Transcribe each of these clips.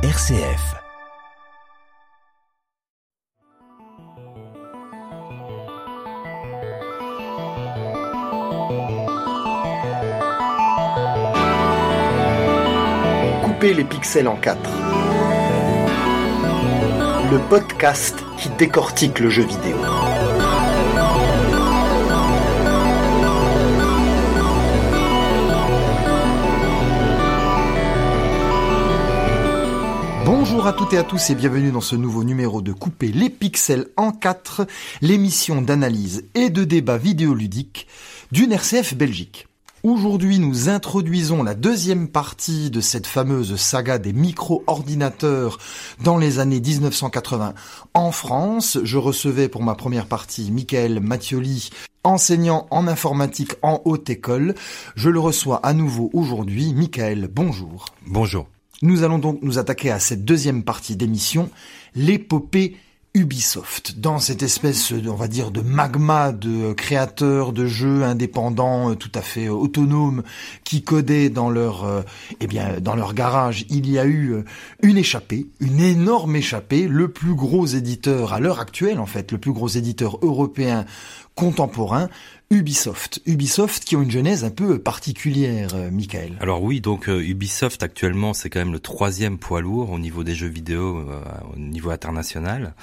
RCF. Couper les pixels en quatre. Le podcast qui décortique le jeu vidéo. Bonjour à toutes et à tous et bienvenue dans ce nouveau numéro de Couper les pixels en 4, l'émission d'analyse et de débat vidéoludique d'une RCF Belgique. Aujourd'hui, nous introduisons la deuxième partie de cette fameuse saga des micro-ordinateurs dans les années 1980 en France. Je recevais pour ma première partie Michael Mattioli, enseignant en informatique en haute école. Je le reçois à nouveau aujourd'hui. Michael, bonjour. Bonjour. Nous allons donc nous attaquer à cette deuxième partie d'émission, l'épopée Ubisoft, dans cette espèce, on va dire, de magma de créateurs de jeux indépendants, euh, tout à fait euh, autonomes, qui codaient dans leur, euh, eh bien, dans leur garage. Il y a eu une échappée, une énorme échappée, le plus gros éditeur à l'heure actuelle, en fait, le plus gros éditeur européen contemporain, Ubisoft. Ubisoft qui ont une genèse un peu particulière, euh, Michael. Alors oui, donc euh, Ubisoft actuellement c'est quand même le troisième poids lourd au niveau des jeux vidéo euh, au niveau international.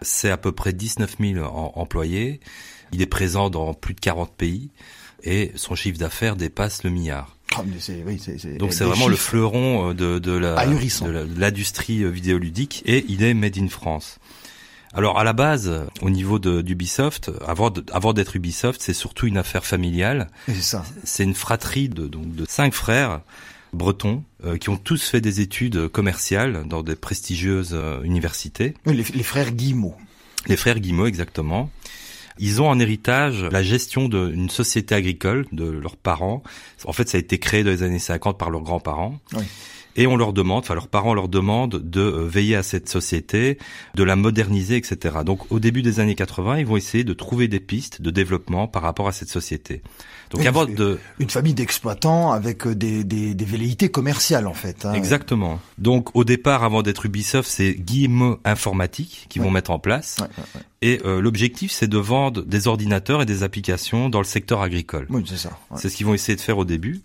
C'est à peu près 19 000 employés. Il est présent dans plus de 40 pays et son chiffre d'affaires dépasse le milliard. Oh, oui, Donc c'est vraiment le fleuron de, de l'industrie vidéoludique et il est made in France. Alors à la base, au niveau d'Ubisoft, avant avant d'être Ubisoft, c'est surtout une affaire familiale. C'est ça. C'est une fratrie de donc de cinq frères bretons euh, qui ont tous fait des études commerciales dans des prestigieuses euh, universités. les, les, frères Guillemot. Les frères Guillemot, exactement. Ils ont en héritage la gestion d'une société agricole de leurs parents. En fait, ça a été créé dans les années 50 par leurs grands-parents. Oui et on leur demande, enfin leurs parents leur demandent de euh, veiller à cette société, de la moderniser, etc. Donc au début des années 80, ils vont essayer de trouver des pistes de développement par rapport à cette société. Donc avant de une famille d'exploitants avec euh, des, des, des, velléités commerciales en fait. Hein. Exactement. Donc au départ, avant d'être Ubisoft, c'est Guillemot Informatique qui vont mettre en place. Ouais, et euh, l'objectif, c'est de vendre des ordinateurs et des applications dans le secteur agricole. Oui, c'est ça. C'est ce qu'ils vont essayer de faire au début.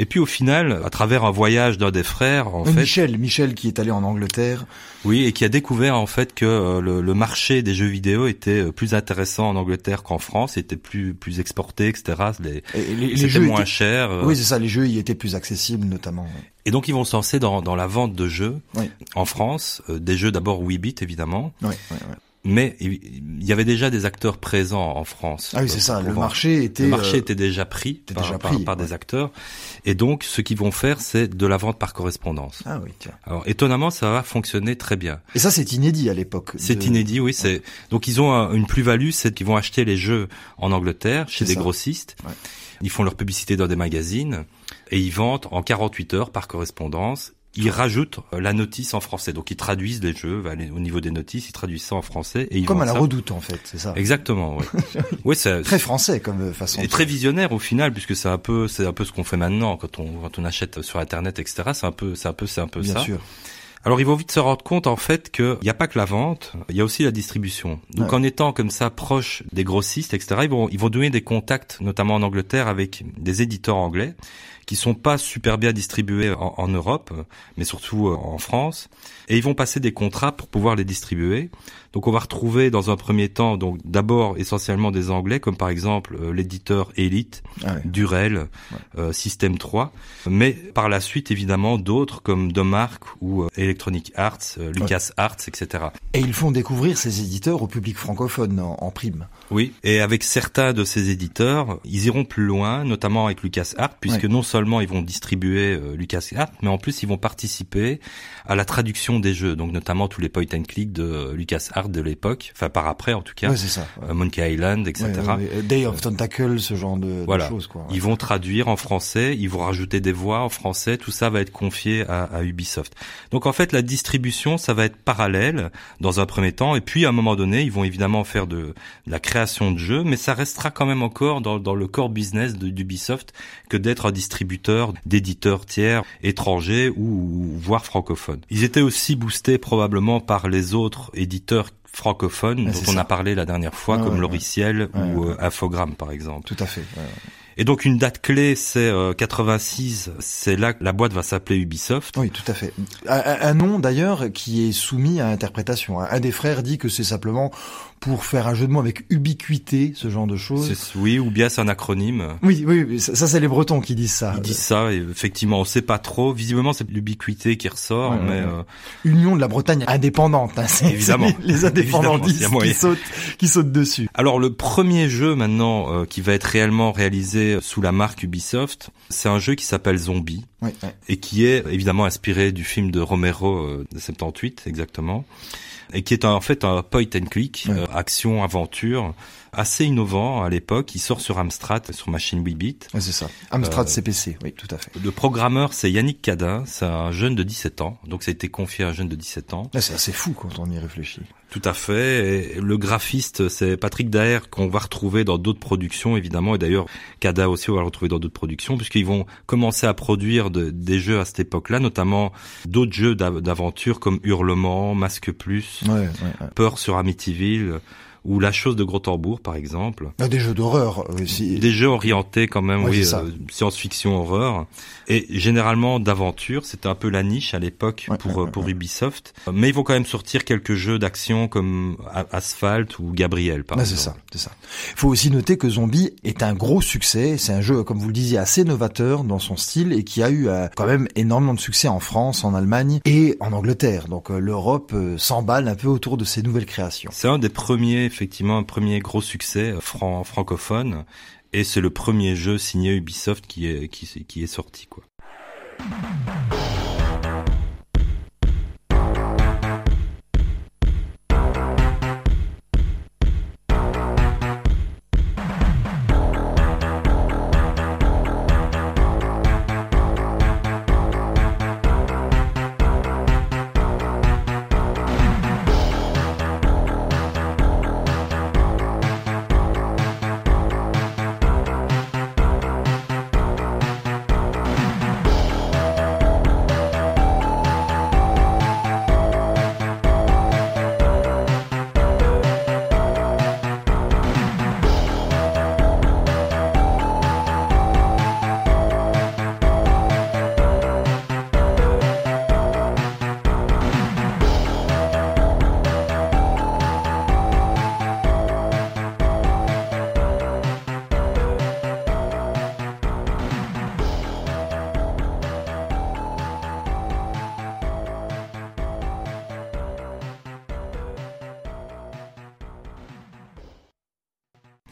Et puis au final, à travers un voyage d'un des frères, en fait, Michel, Michel qui est allé en Angleterre. Oui, et qui a découvert en fait que euh, le, marché des jeux vidéo était euh, plus intéressant en Angleterre qu'en France, était plus plus exporté, etc. Les, les, jeux moins chers. Euh. Oui, c'est ça. Les jeux y étaient plus accessibles, notamment. Et donc ils vont se lancer dans, dans la vente de jeux en France, des jeux d'abord 8 bits évidemment. Oui, oui, oui mais il y avait déjà des acteurs présents en France. Ah oui, c'est ça. Le marché était le marché était déjà pris par, déjà pris, par, des acteurs, et donc ce qu'ils vont faire, c'est de la vente par correspondance. Ah oui, tiens. Alors étonnamment, ça va fonctionner très bien. Et ça, c'est inédit à l'époque. C'est inédit, oui. C'est donc ils ont une plus-value, c'est qu'ils vont acheter les jeux en Angleterre chez des grossistes. Ouais. Ils font leur publicité dans des magazines et ils vendent en 48 heures par correspondance ils rajoutent euh, la notice en français. Donc ils traduisent les jeux au niveau des notices, ils traduisent ça en français et ils comme à la redoute en fait, c'est ça. Exactement. Oui. oui, c'est très français comme euh, façon. Et très visionnaire au final, puisque c'est un peu, c'est un peu ce qu'on fait maintenant quand on quand on achète sur internet, etc. C'est un peu, c'est un peu, c'est un peu Bien ça. Sûr. Alors ils vont vite se rendre compte en fait qu'il n'y a pas que la vente, il y a aussi la distribution. Donc en étant comme ça proche des grossistes, etc., ils vont, ils vont donner des contacts, notamment en Angleterre, avec des éditeurs anglais qui sont pas super bien distribués en, Europe, mais surtout euh, en France. Et ils vont passer des contrats pour pouvoir les distribuer. Donc on va retrouver dans un premier temps, donc d'abord essentiellement des Anglais, comme par exemple euh, l'éditeur Elite, ah Durel, euh, System 3, mais par la suite évidemment d'autres comme Domark ou Electronic Arts, Lucas Arts, etc. Et ils font découvrir ces éditeurs au public francophone en, prime. Oui, et avec certains de ces éditeurs, ils iront plus loin, notamment avec Lucas Arts, puisque non seulement ils vont distribuer euh, LucasArts, mais en plus ils vont participer à la traduction des jeux, donc notamment tous les point and click de euh, De l'époque, enfin par après en tout cas, ouais, ça, euh, Monkey Island, etc. Day of Tentacle, ce genre de, voilà. de choses. Quoi, Ils vont traduire en français, ils vont rajouter des voix en français, tout ça va être confié à, à Ubisoft. Donc en fait la distribution, ça va être parallèle dans un premier temps, et puis à un moment donné, ils vont évidemment faire de, de la création de jeux, mais ça restera quand même encore dans, dans le core business d'Ubisoft que d'être un distributeur d'éditeurs tiers, étrangers ou voire francophones. Ils étaient aussi boostés probablement par les autres éditeurs francophones dont on a parlé la dernière fois, comme Loriciel ou euh, Infogrames par exemple. Tout à fait. Et donc une date clé, c'est 86, euh, c'est là que la boîte va s'appeler Ubisoft. Oui, tout à fait. Un, nom d'ailleurs qui est soumis à interprétation. Un des frères dit que c'est simplement pour faire un jeu de mots avec ubiquité, ce genre de choses. Oui, ou bien c'est un acronyme. Oui, oui, ça, c'est les Bretons qui disent ça. Ils disent ça, et effectivement, on sait pas trop. Visiblement, c'est l'ubiquité qui ressort, mais euh... Union de la Bretagne indépendante, hein, évidemment. Les indépendantistes qui sautent, qui sautent dessus. Alors le premier jeu maintenant euh, qui va être réellement réalisé sous la marque Ubisoft, c'est un jeu qui s'appelle Zombie et qui est évidemment inspiré du film de Romero euh, de 78 exactement et qui est en fait un point and click, euh, action aventure assez innovant à l'époque. Il sort sur Amstrad, sur machine 8 bits. c'est ça. Amstrad euh, CPC, oui, tout à fait. Le programmeur, c'est Yannick Cadin. C'est un jeune de 17 ans. Donc, ça a été confié à un jeune de 17 ans. c'est assez fou quand on y réfléchit. Tout à fait. Et le graphiste, c'est Patrick Daher qu'on va retrouver dans d'autres productions, évidemment. Et d'ailleurs, Cada aussi, on va le retrouver dans d'autres productions, puisqu'ils vont commencer à produire des jeux à cette époque-là, notamment d'autres jeux d'aventure comme Hurlement, Masque Plus, Peur sur Amityville ou La chose de Gros par exemple. Ah, des jeux d'horreur aussi. Des jeux orientés quand même, oui, euh, science-fiction, horreur. Et généralement d'aventure, c'était un peu la niche à l'époque pour, pour Ubisoft. Mais ils vont quand même sortir quelques jeux d'action comme Asphalt ou Gabriel, par exemple. C'est ça, c'est ça. Il faut aussi noter que Zombie est un gros succès. C'est un jeu, comme vous le disiez, assez novateur dans son style et qui a eu euh, quand même énormément de succès en France, en Allemagne et en Angleterre. Donc euh, l'Europe s'emballe un peu autour de ces nouvelles créations. C'est un des premiers effectivement un premier gros succès euh, francophone et c'est le premier jeu signé Ubisoft qui est qui, qui est sorti quoi.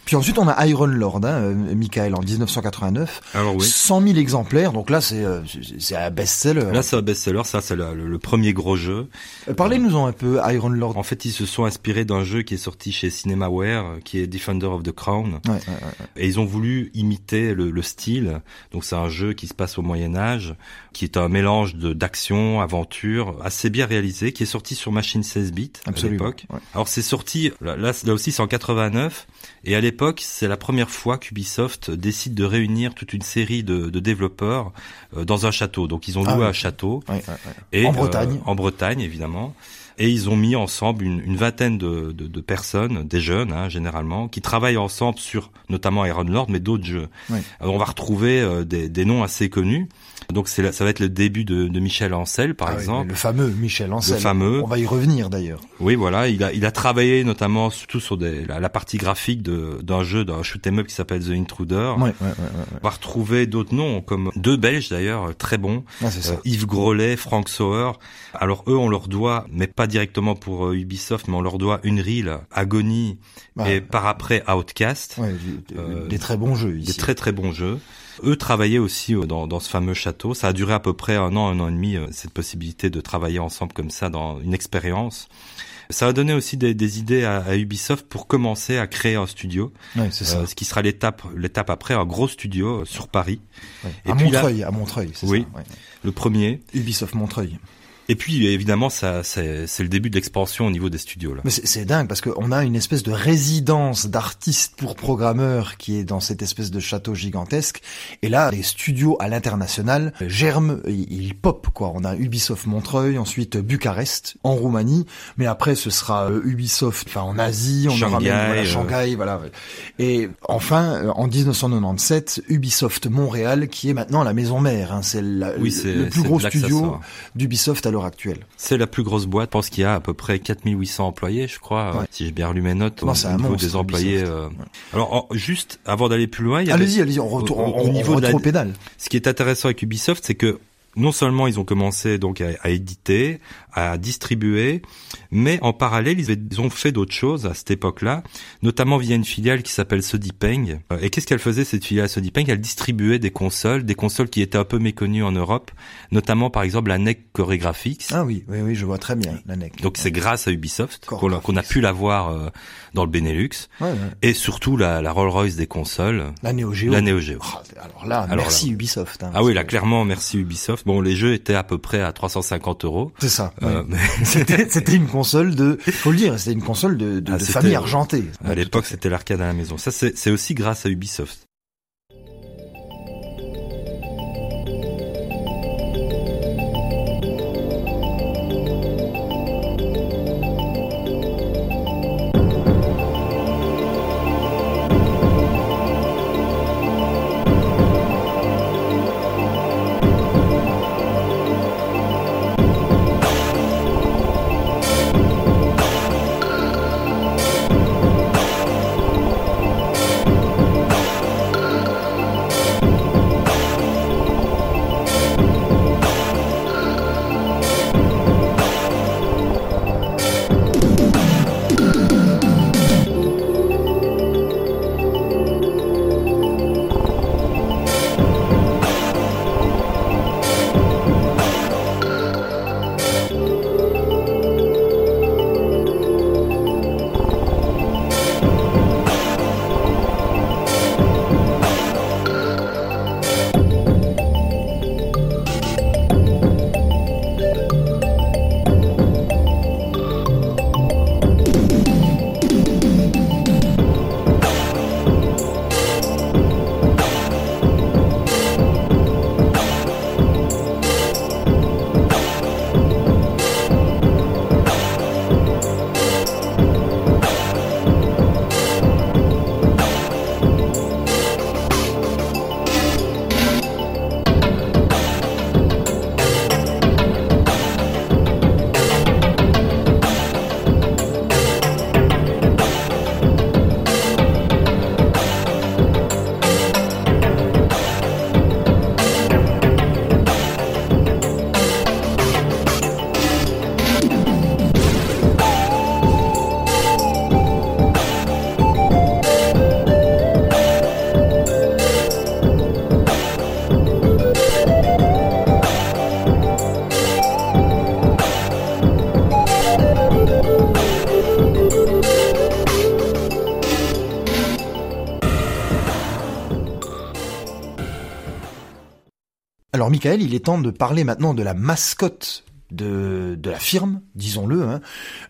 Puis ensuite, on a Iron Lord, hein, euh, Michael, en 1989. Alors oui. 100 000 exemplaires, donc là, c'est euh, c'est un best-seller. Là, c'est un best-seller, ça, c'est le, premier gros jeu. Euh, Parlez-nous-en un peu, Iron Lord. En fait, ils se sont inspirés d'un jeu qui est sorti chez Cinemaware, qui est Defender of the Crown. Ouais, ouais, ouais. Et ils ont voulu imiter le, le style. Donc, c'est un jeu qui se passe au Moyen-Âge, qui est un mélange de d'action, aventure, assez bien réalisé, qui est sorti sur machine 16 bits à l'époque. Alors, c'est sorti, là, là, là aussi, c'est en 89. Et à l'époque, c'est la première fois qu'Ubisoft décide de réunir toute une série de, de développeurs euh, dans un château. Donc ils ont ah loué un château. Et, en Bretagne. Euh, en Bretagne, évidemment. Et ils ont mis ensemble une, une vingtaine de, de, de, personnes, des jeunes hein, généralement, qui travaillent ensemble sur notamment Iron Lord, mais d'autres jeux. Alors on va retrouver euh, des, des noms assez connus. Donc c'est ça va être le début de, de Michel Ancel, par ah exemple. le fameux Michel Ancel. Le fameux. On va y revenir d'ailleurs. Oui, voilà. Il a, il a travaillé notamment surtout sur des, la, partie graphique d'un jeu, d'un shoot 'em up qui s'appelle The Intruder. Ouais, ouais, ouais, On va retrouver d'autres noms, comme deux Belges d'ailleurs, très bons. Ah, euh, Yves Grolet, Frank Sauer. Alors eux, on leur doit, mais pas directement pour euh, Ubisoft, mais on leur doit Unreal, Agony bah, et par après Outcast. Ouais, des, euh, des très bons jeux ici. Des très très bons jeux. Eux travaillaient aussi euh, dans, dans, ce fameux château. Ça a duré à peu près un an, un an et demi, euh, cette possibilité de travailler ensemble comme ça dans une expérience. Ça a donné aussi des, des idées à, à, Ubisoft pour commencer à créer un studio, ouais, ça. Euh, ce qui sera l'étape l'étape après un gros studio sur Paris. Et à puis Montreuil, à Montreuil, c'est oui, ça. Le premier. Ubisoft Montreuil. Et puis évidemment, ça, c'est, c'est le début de l'expansion au niveau des studios là. Mais c'est, c'est dingue parce qu'on a une espèce de résidence d'artistes pour programmeurs qui est dans cette espèce de château gigantesque. Et là, les studios à l'international germent, ils, pop quoi. On a Ubisoft Montreuil, ensuite Bucarest en Roumanie, mais après ce sera euh, Ubisoft, enfin en Asie, on aura Shanghai, même, voilà, euh. Shanghai, voilà. Et enfin, euh, en 1997, Ubisoft Montréal, qui est maintenant la maison mère. Hein, c'est Oui, le plus gros studio d'Ubisoft à l'heure actuelle. C'est la plus grosse boîte. Je pense qu'il y a à peu près 4800 employés, je crois, Ouais. euh, si j'ai bien relu mes notes, Non, au, niveau des employés. Euh. Alors, en- juste avant d'aller plus loin, il y avait- Allez-y, allez-y, on retourne, au- au on, on niveau de la- pédale. ce qui est intéressant avec Ubisoft, c'est que non seulement ils ont commencé donc à, à éditer, à distribuer, mais en parallèle ils, ont fait d'autres choses à cette époque-là, notamment via une filiale qui s'appelle Sodipeng. Euh, Et qu'est-ce qu'elle faisait cette filiale Sodipeng? Elle distribuait des consoles, des consoles qui étaient un peu méconnues en Europe, notamment par exemple la NEC Choregraphics. Ah oui, oui, oui, je vois très bien la NEC. Donc c'est grâce à Ubisoft qu'on a, qu'on a pu l'avoir euh, dans le Benelux Ouais, ouais. et surtout la, la Rolls-Royce des consoles, La Neo Geo. la Neo Geo. Oh, alors là, Alors merci Ubisoft. hein, Ah oui, là clairement merci Ubisoft. Bon, les jeux étaient à peu près à 350 euros. C'est ça. Euh, ouais. mais C'était c'était une console de, faut le dire, c'était une console de, de, Ah, de famille argentée. à l'époque, c'était l'arcade à la maison. Ça, c'est c'est aussi grâce à Ubisoft. Michael, il est temps de parler maintenant de la mascotte de, de la firme, disons-le, hein,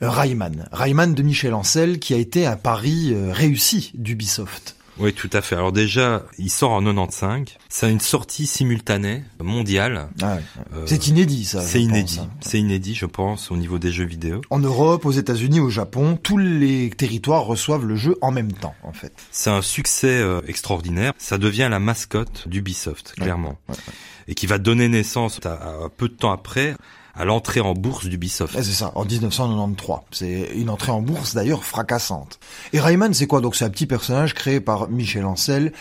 Rayman. Rayman de Michel Ancel, qui a été un pari euh, réussi d'Ubisoft. Oui, tout à fait. Alors déjà, il sort en 95. C'est une sortie simultanée mondiale. Ah ouais. Euh, C'est inédit, ça. C'est inédit. hein. C'est inédit, je pense, au niveau des jeux vidéo. En Europe, aux États-Unis, au Japon, tous les territoires reçoivent le jeu en même temps, en fait. C'est un succès euh, extraordinaire. Ça devient la mascotte d'Ubisoft, clairement. ouais, Et qui va donner naissance, à, peu de temps après, à l'entrée en bourse d'Ubisoft. C'est ça, en 1993. C'est une entrée en bourse d'ailleurs fracassante. Et Rayman, c'est quoi? Donc c'est un petit personnage créé par Michel Ancel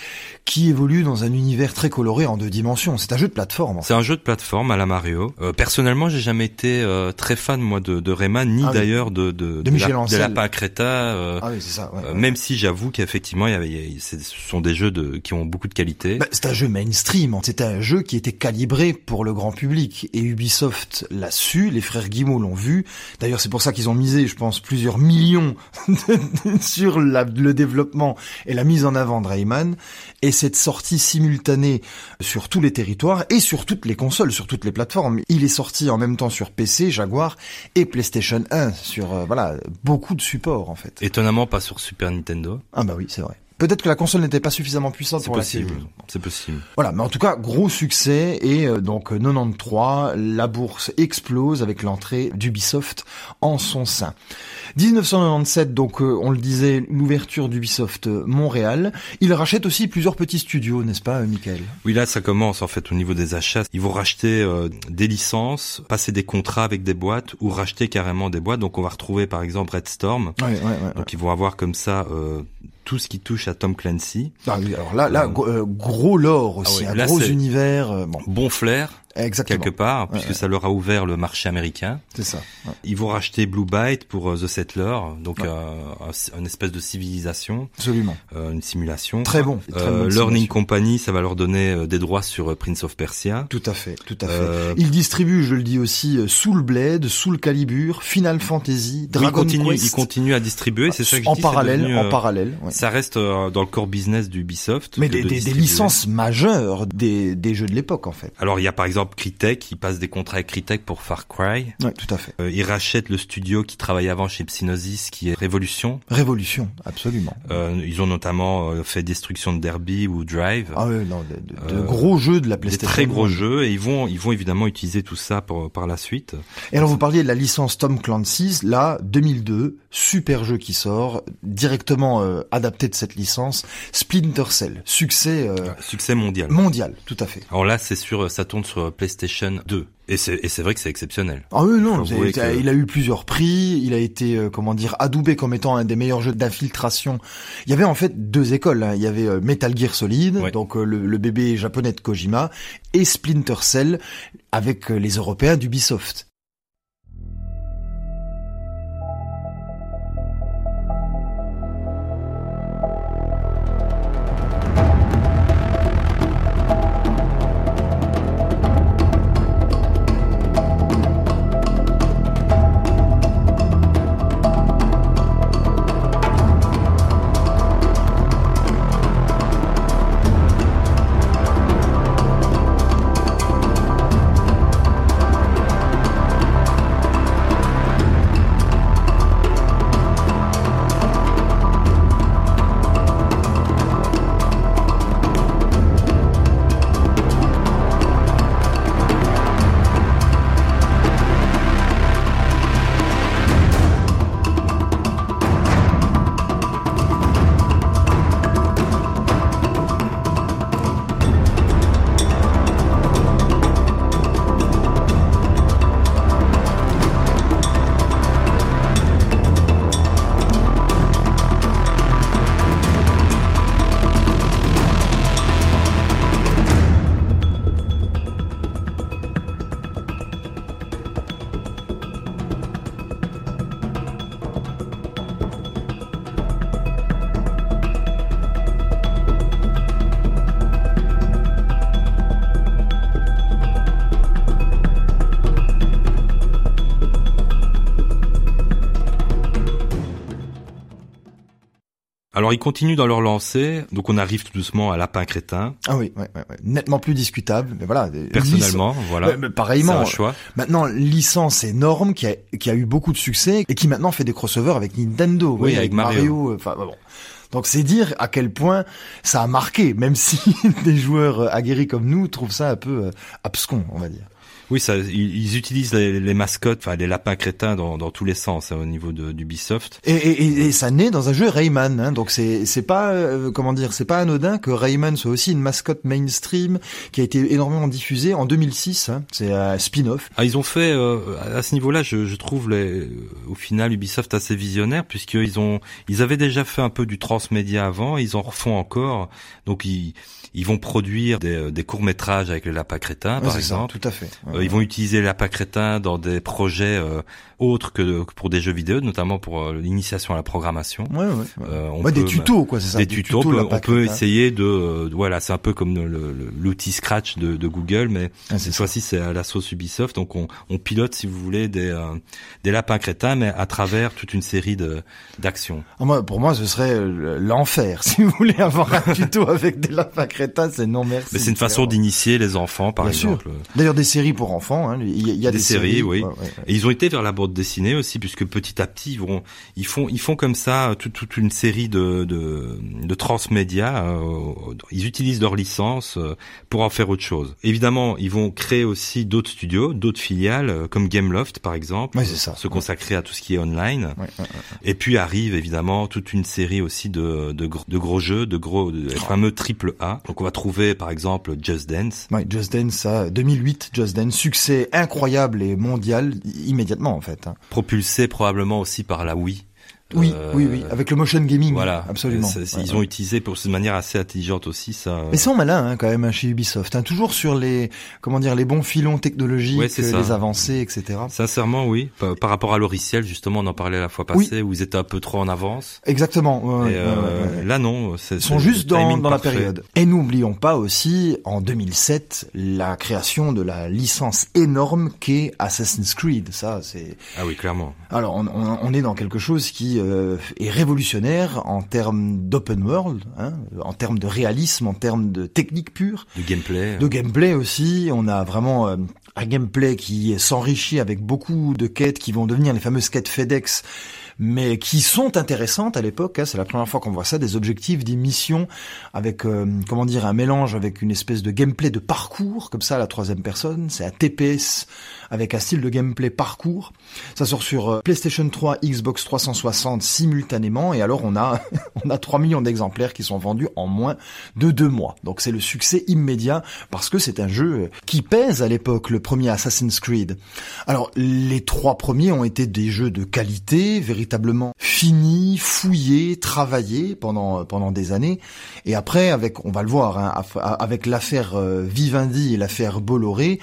qui évolue dans un univers très coloré en deux dimensions. C'est un jeu de plateforme. en fait. C'est un jeu de plateforme à la Mario. Euh, personnellement, j'ai jamais été euh, très fan moi de, de Rayman, ni Ah d'ailleurs de de, De Michel la, Ancel. de Lapin à Créta. euh, Ah oui, c'est ça. ouais, euh, ouais. même si j'avoue qu'effectivement, il y avait, y ce sont des jeux de, qui ont beaucoup de qualité. Bah, c'est un jeu mainstream. C'était un jeu qui était calibré pour le grand public. Et Ubisoft l'a l'a su, les frères Guimau l'ont vu. D'ailleurs, c'est pour ça qu'ils ont misé, je pense, plusieurs millions sur le développement et la mise en avant de Rayman. Et cette sortie simultanée sur tous les territoires et sur toutes les consoles, sur toutes les plateformes. Il est sorti en même temps sur PC, Jaguar et PlayStation 1 sur euh, voilà beaucoup de supports en fait. Étonnamment pas sur Super Nintendo. Ah bah oui, c'est vrai. Peut-être que la console n'était pas suffisamment puissante pour possible. C'est possible. Voilà, mais en tout cas, gros succès et euh, donc 93, la bourse explose avec l'entrée d'Ubisoft en son sein. 1997, donc euh, on le disait, l'ouverture d'Ubisoft Montréal. Il rachète aussi plusieurs petits studios, n'est-ce pas, Michael? Oui, là, ça commence en fait au niveau des achats. Ils vont racheter euh, des licences, passer des contrats avec des boîtes ou racheter carrément des boîtes. Donc on va retrouver par exemple Red Storm. Ouais, ouais, ouais, donc ils vont avoir comme ça tout ce qui touche à Tom Clancy. Ah oui, alors là, là, euh, gros lore aussi, ah un gros univers. Euh, bon. bon flair. Exactement. quelque part, puisque ça leur a ouvert le marché américain. C'est ça. Ils vont racheter Blue Byte pour euh, The Settler, donc euh, une espèce de civilisation. Absolument. Euh, une simulation. Très bon. Euh, Learning Company, ça va leur donner des droits sur Prince of Persia. Tout à fait, tout à fait. Ils distribuent, je le dis aussi, Soul Blade, Soul Calibur, Final Fantasy, Dragon oui, Quest. Ils continuent à distribuer, c'est ça que En dis, parallèle, en parallèle. Ça reste dans le core business d'Ubisoft. Mais des, des, des, licences majeures des, des jeux de l'époque, en fait. Alors il y a par exemple Crytek qui des contrats avec Crytek pour Far Cry. Oui, tout à fait. Euh, ils rachètent le studio qui travaillait avant chez Psygnosis, qui est Révolution. Révolution, absolument. Euh, ils ont notamment euh, fait Destruction de Derby ou Drive. Ah oui, non, de, de, gros jeux de la PlayStation. Des très gros jeux, et ils vont, ils vont évidemment utiliser tout ça pour, par la suite. Et alors vous parliez de la licence Tom Clancy's, là, 2002, super jeu qui sort, directement adapté de cette licence, Splinter Cell, succès. succès mondial. Mondial, tout à fait. Alors là, c'est sûr, ça tourne sur PlayStation 2. Et c'est vrai que c'est exceptionnel. Ah oui non, il a eu plusieurs prix, il a été euh, comment dire adoubé comme étant un des meilleurs jeux d'infiltration. Il y avait en fait deux écoles, hein. il y avait euh, Metal Gear Solid, donc euh, le, le, bébé japonais de Kojima, et Splinter Cell avec les Européens d'Ubisoft. Alors ils continuent dans leur lancée, donc on arrive tout doucement à Lapin Crétin. Ah oui, ouais, ouais, nettement plus discutable, mais voilà. Personnellement, voilà. Mais, pareillement. un choix. Maintenant, licence énorme qui a, qui a eu beaucoup de succès et qui maintenant fait des crossovers avec Nintendo. Oui, avec, Mario. Euh, enfin bon. Donc c'est dire à quel point ça a marqué, même si des joueurs aguerris comme nous trouvent ça un peu euh, abscon, on va dire. Oui, ça, ils, utilisent les, mascottes, enfin les lapins crétins dans, dans tous les sens hein, au niveau de d'Ubisoft. Et, et, et, ça naît dans un jeu Rayman, hein, donc c'est c'est pas euh, comment dire, c'est pas anodin que Rayman soit aussi une mascotte mainstream qui a été énormément diffusée en 2006. Hein, c'est un spin-off. Ah, ils ont fait euh, à ce niveau-là, je, je trouve les, au final Ubisoft assez visionnaire puisqu'ils ont ils avaient déjà fait un peu du transmédia avant, ils en refont encore, donc ils ils vont produire des, des courts métrages avec les lapins crétins, par exemple. tout à fait. Ils vont utiliser les lapins crétins dans des projets autres que pour des jeux vidéo, notamment pour l'initiation à la programmation. Ouais, ouais. on peut, des tutos, quoi, c'est ça. Des, tutos. on peut, essayer de, voilà, c'est un peu comme l'outil Scratch de, de, Google, mais ah, cette fois-ci c'est à la sauce Ubisoft. Donc on, on pilote, si vous voulez, des des lapins crétins, mais à travers toute une série de d'actions. Ah, moi, pour moi, ce serait l'enfer. Si vous voulez avoir un tuto avec des lapins crétins, c'est non merci. Mais c'est une façon d'initier les enfants, par exemple. D'ailleurs, des séries pour enfants. Hein. Il y a des, séries, oui. Et ils ont été vers la bande dessinée aussi, puisque petit à petit, ils vont, ils font, ils font comme ça toute, toute une série de de, de transmédia. Euh, ils utilisent leur licence euh, pour en faire autre chose. Évidemment, ils vont créer aussi d'autres studios, d'autres filiales, euh, comme Gameloft, par exemple, ça. se consacrer à tout ce qui est online. Et puis arrive évidemment toute une série aussi de, de, de gros jeux, de gros, de, fameux triple A. Donc on va trouver par exemple Just Dance. Just Dance, ça, 2008, Just Dance, succès incroyable et mondial immédiatement en fait. Hein. Propulsé probablement aussi par la Wii. Oui, euh, oui, oui, avec le motion gaming. Voilà, absolument. ils ont utilisé pour cette manière assez intelligente aussi ça. Mais sont malins hein, quand même hein, chez Ubisoft, hein, toujours sur les comment dire les bons filons technologiques, les avancées, etc. Sincèrement, oui. Par, rapport à l'oriciel, justement, on en parlait la fois passée, où ils étaient un peu trop en avance. Exactement. Euh, là, non. Ils sont juste dans, dans la période. Et n'oublions pas aussi en 2007 la création de la licence énorme qu'est Assassin's Creed. Ça, c'est. Ah oui, clairement. Alors, on, on, on est dans quelque chose qui euh, est révolutionnaire en termes d'open world, hein, en termes de réalisme, en termes de technique pure. De gameplay. De gameplay aussi. On a vraiment euh, un gameplay qui s'enrichit avec beaucoup de quêtes qui vont devenir les fameuses quêtes FedEx mais qui sont intéressantes à l'époque. Hein, c'est la première fois qu'on voit ça, des objectifs, des missions, avec euh, comment dire un mélange avec une espèce de gameplay de parcours, comme ça à la troisième personne. C'est un TPS avec un style de gameplay parcours. Ça sort sur euh, PlayStation 3, Xbox 360 simultanément, et alors on a on a 3 millions d'exemplaires qui sont vendus en moins de deux mois. Donc c'est le succès immédiat parce que c'est un jeu euh, qui pèse à l'époque le premier Assassin's Creed. Alors les trois premiers ont été des jeux de qualité, véritablement véritablement fini, fouillé, travaillé pendant pendant des années. Et après, avec, on va le voir, hein, avec l'affaire euh, Vivendi et l'affaire Bolloré,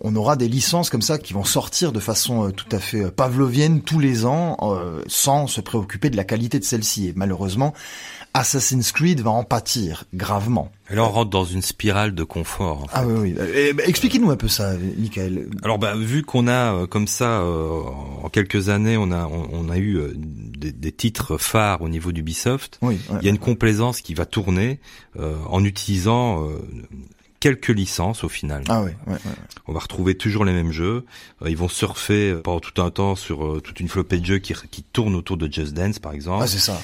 on aura des licences comme ça qui vont sortir de façon euh, tout à fait euh, pavlovienne tous les ans, sans se préoccuper de la qualité de celle-ci. Et malheureusement, Assassin's Creed va en pâtir gravement. Et là, on rentre dans une spirale de confort. Ah oui, oui. Eh ben, expliquez-nous un peu ça, Michael. Alors, bah, vu qu'on a euh, comme ça, euh, en quelques années, on a on, a eu euh, des, titres phares au niveau d'Ubisoft. Oui, il y a une complaisance qui va tourner en utilisant quelques licences au final. Ah oui, ouais, ouais. On va retrouver toujours les mêmes jeux. Euh, ils vont surfer euh, pendant tout un temps sur euh, toute une flopée de jeux qui, qui tournent autour de Just Dance par exemple. Ah c'est ça.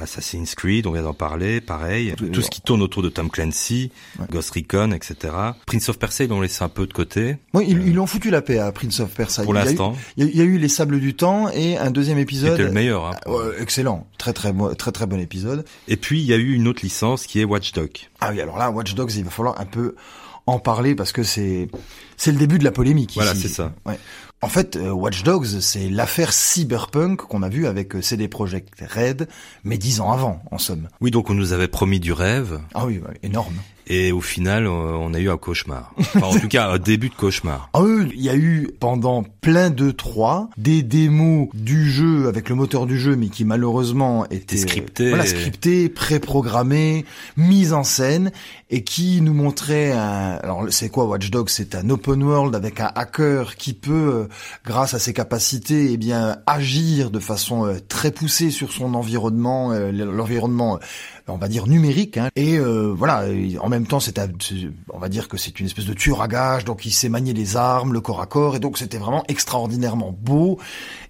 Assassin's Creed, on vient d'en parler, pareil. Tout, ce qui tourne autour de Tom Clancy, Ghost Recon, etc. Prince of Persia, ils l'ont laissé un peu de côté. Oui, ils, ils ont foutu la paix à Prince of Persia. Pour l'instant. Il, y a eu Les Sables du Temps et un deuxième épisode. C'était le meilleur. Hein, excellent, très très très très bon épisode. Et puis il y a eu une autre licence qui est Watch Dogs. Ah oui, alors là, Watch Dogs, il va falloir un peu en parler parce que c'est c'est le début de la polémique. Voilà, c'est ça. Ouais. En fait, euh, Watch Dogs, c'est l'affaire cyberpunk qu'on a vu avec euh, CD Projekt Red, mais dix ans avant, en somme. Oui, donc on nous avait promis du rêve. Ah oui, énorme. Et au final, euh, on a eu un cauchemar. Enfin, en tout cas, un début de cauchemar. Ah oui, il y a eu pendant plein de trois des démos du jeu avec le moteur du jeu, mais qui malheureusement étaient scriptés, voilà, scriptés, préprogrammés, mis en scène, et qui nous montraient un. Alors, c'est quoi Watch Dogs? C'est un open world avec un hacker qui peut, grâce à ses capacités, eh bien, agir de façon euh, très poussée sur son environnement, euh, l'environnement on va dire numérique hein. et euh, voilà en même temps c'est on va dire que c'est une espèce de tueur à gage donc il sait manier les armes le corps à corps et donc c'était vraiment extraordinairement beau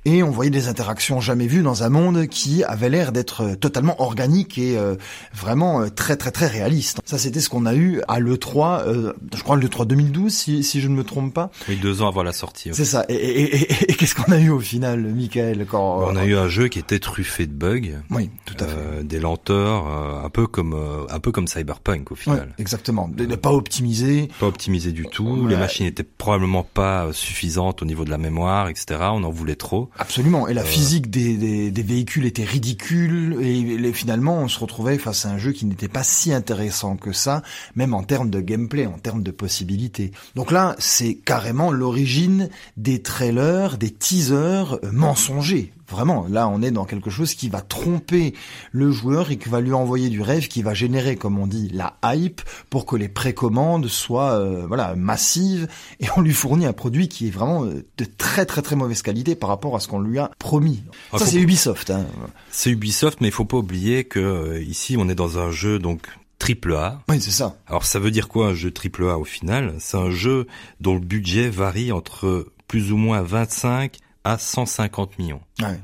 et on voyait des interactions jamais vues dans un monde qui avait l'air d'être totalement organique et euh, vraiment euh, très très très réaliste. Ça c'était ce qu'on a eu à l'E3, je crois l'E3 2012 si, si je ne me trompe pas. Oui, deux ans avant la sortie. C'est ça. Et, qu'est-ce qu'on a eu au final, Michael quand On a eu un jeu qui était truffé de bugs. Oui, tout à fait. Euh, des lenteurs, euh, un peu comme euh, un peu comme Cyberpunk au final. exactement. De, pas optimiser. Pas optimisé du tout. Les machines étaient probablement pas suffisantes au niveau de la mémoire, etc. On en voulait trop. Absolument. Et la physique des, des, des, véhicules était ridicule. Et, finalement, on se retrouvait face à un jeu qui n'était pas si intéressant que ça, même en termes de gameplay, en termes de possibilités. Donc là, c'est carrément l'origine des trailers, des teasers mensongers. Vraiment, là, on est dans quelque chose qui va tromper le joueur et qui va lui envoyer du rêve, qui va générer, comme on dit, la hype pour que les précommandes soient, euh, voilà, massives et on lui fournit un produit qui est vraiment euh, de très très très mauvaise qualité par rapport à ce qu'on lui a promis. Ça, c'est Ubisoft. Hein. C'est Ubisoft, mais il faut pas oublier que euh, ici, on est dans un jeu donc triple A. Oui, c'est ça. Alors ça veut dire quoi un jeu triple A au final? C'est un jeu dont le budget varie entre plus ou moins 25 à 150 millions. Ouais,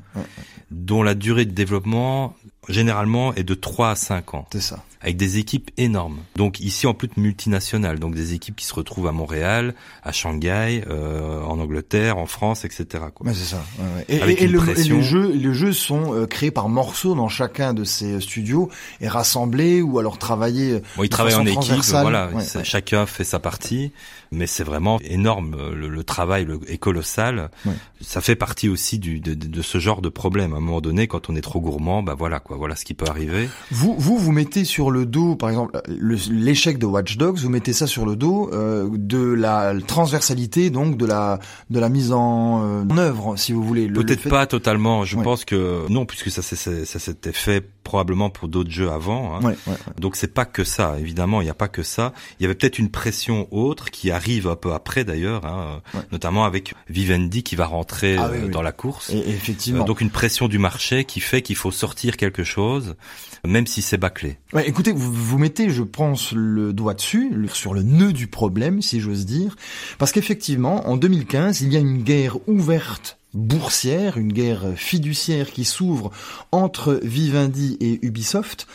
Dont la durée de développement généralement est de 3 à 5 ans. C'est ça avec des équipes énormes. Donc ici en plus multinationales, donc des équipes qui se retrouvent à Montréal, à Shanghai, euh, en Angleterre, en France, etc. Quoi. c'est ça. Ouais, ouais. Et, et, le, les jeux, les jeux sont euh, créés par morceaux dans chacun de ces studios et rassemblés ou alors travaillés. Bon, ils travaillent en équipe, voilà. chacun fait sa partie, mais c'est vraiment énorme. Le, le travail le, est colossal. Ça fait partie aussi du, de, de, ce genre de problème. À un moment donné, quand on est trop gourmand, bah voilà quoi, voilà ce qui peut arriver. Vous, vous, vous mettez sur le dos, par exemple, l'échec de Watch Dogs, vous mettez ça sur le dos euh, de la transversalité, donc de la de la mise en, euh, œuvre, si vous voulez. Peut-être pas totalement. Je pense que non, puisque ça ça s'était fait probablement pour d'autres jeux avant. Hein. Donc c'est pas que ça. Évidemment, il n'y a pas que ça. Il y avait peut-être une pression autre qui arrive un peu après d'ailleurs, hein, notamment avec Vivendi qui va rentrer ah euh, dans la course. Et, effectivement. donc une pression du marché qui fait qu'il faut sortir quelque chose, même si c'est bâclé. Ouais, écoutez, vous, vous mettez, je pense, le doigt dessus, sur le nœud du problème, si j'ose dire, parce qu'effectivement, en 2015, il y a une guerre ouverte boursière, une guerre fiduciaire qui s'ouvre entre Vivendi et Ubisoft.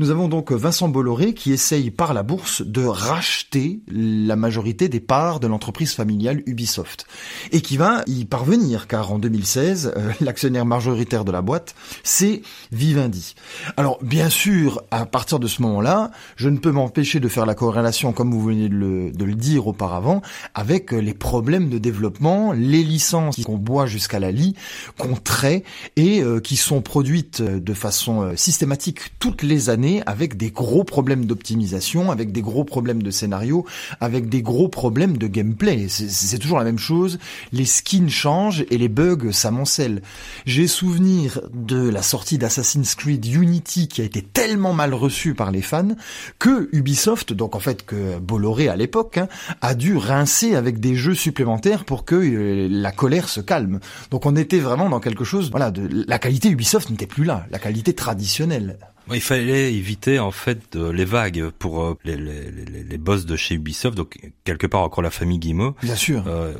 Nous avons donc Vincent Bolloré qui essaye par la bourse de racheter la majorité des parts de l'entreprise familiale Ubisoft et qui va y parvenir car en 2016 euh, l'actionnaire majoritaire de la boîte c'est Vivendi. Alors bien sûr à partir de ce moment-là je ne peux m'empêcher de faire la corrélation comme vous venez de le, de le dire auparavant avec les problèmes de développement, les licences qu'on boit jusqu'à lit, qu'on traite et euh, qui sont produites euh, de façon euh, systématique toutes les années avec des gros problèmes d'optimisation, avec des gros problèmes de scénario, avec des gros problèmes de gameplay. C'est toujours la même chose. Les skins changent et les bugs s'amoncellent. J'ai souvenir de la sortie d'Assassin's Creed Unity qui a été tellement mal reçue par les fans que Ubisoft, donc en fait que Bolloré à l'époque, hein, a dû rincer avec des jeux supplémentaires pour que la colère se calme. Donc on était vraiment dans quelque chose, voilà, de la qualité Ubisoft n'était plus là, la qualité traditionnelle. Il fallait éviter en fait les vagues pour euh, les, les, les, boss de chez Ubisoft, donc quelque part encore la famille Guillemot. Bien sûr. Euh,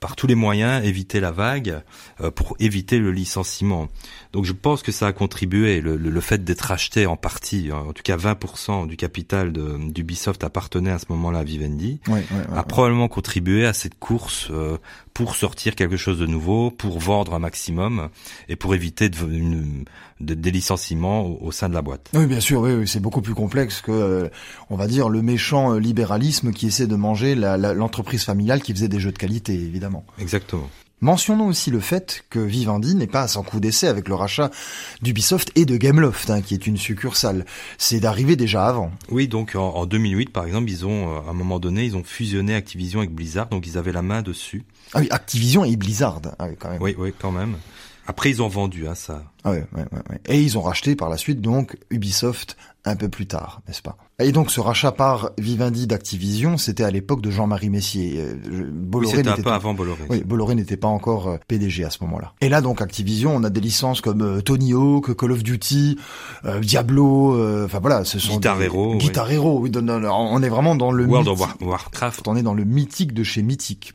par tous les moyens éviter la vague euh, pour éviter le licenciement. Donc je pense que ça a contribué, le, le, fait d'être acheté en partie, en tout cas 20% du capital d'Ubisoft appartenait à ce moment-là à Vivendi, a probablement contribué à cette course euh, pour sortir quelque chose de nouveau, pour vendre un maximum et pour éviter de, des licenciements au, sein de la boîte. Oui, bien sûr, oui, c'est beaucoup plus complexe que, euh, on va dire, le méchant euh, libéralisme qui essaie de manger l'entreprise familiale qui faisait des jeux de qualité, évidemment. Exactement. Mentionnons aussi le fait que Vivendi n'est pas à son coup d'essai avec le rachat d'Ubisoft et de Gameloft, hein, qui est une succursale. C'est d'arriver déjà avant. Oui, donc en, 2008, par exemple, ils ont, euh, à un moment donné, ils ont fusionné Activision avec Blizzard, donc ils avaient la main dessus. Ah oui, Activision et Blizzard, ah oui, quand même. Oui, oui, quand même. Après, ils ont vendu, hein, ça. Ah ouais, ouais, ouais, Et ils ont racheté par la suite, donc, Ubisoft un peu plus tard, n'est-ce pas? Et donc, ce rachat par Vivendi d'Activision, c'était à l'époque de Jean-Marie Messier. Euh, Bolloré oui, c'était un peu avant Bolloré. Oui, Bolloré n'était pas encore euh, PDG à ce moment-là. Et là, donc, Activision, on a des licences comme euh, Tony Hawk, Call of Duty, Diablo, enfin voilà, ce sont Guitar Hero. Guitar Hero, oui, on est vraiment dans le World of Warcraft. On est dans le mythique de chez Mythique.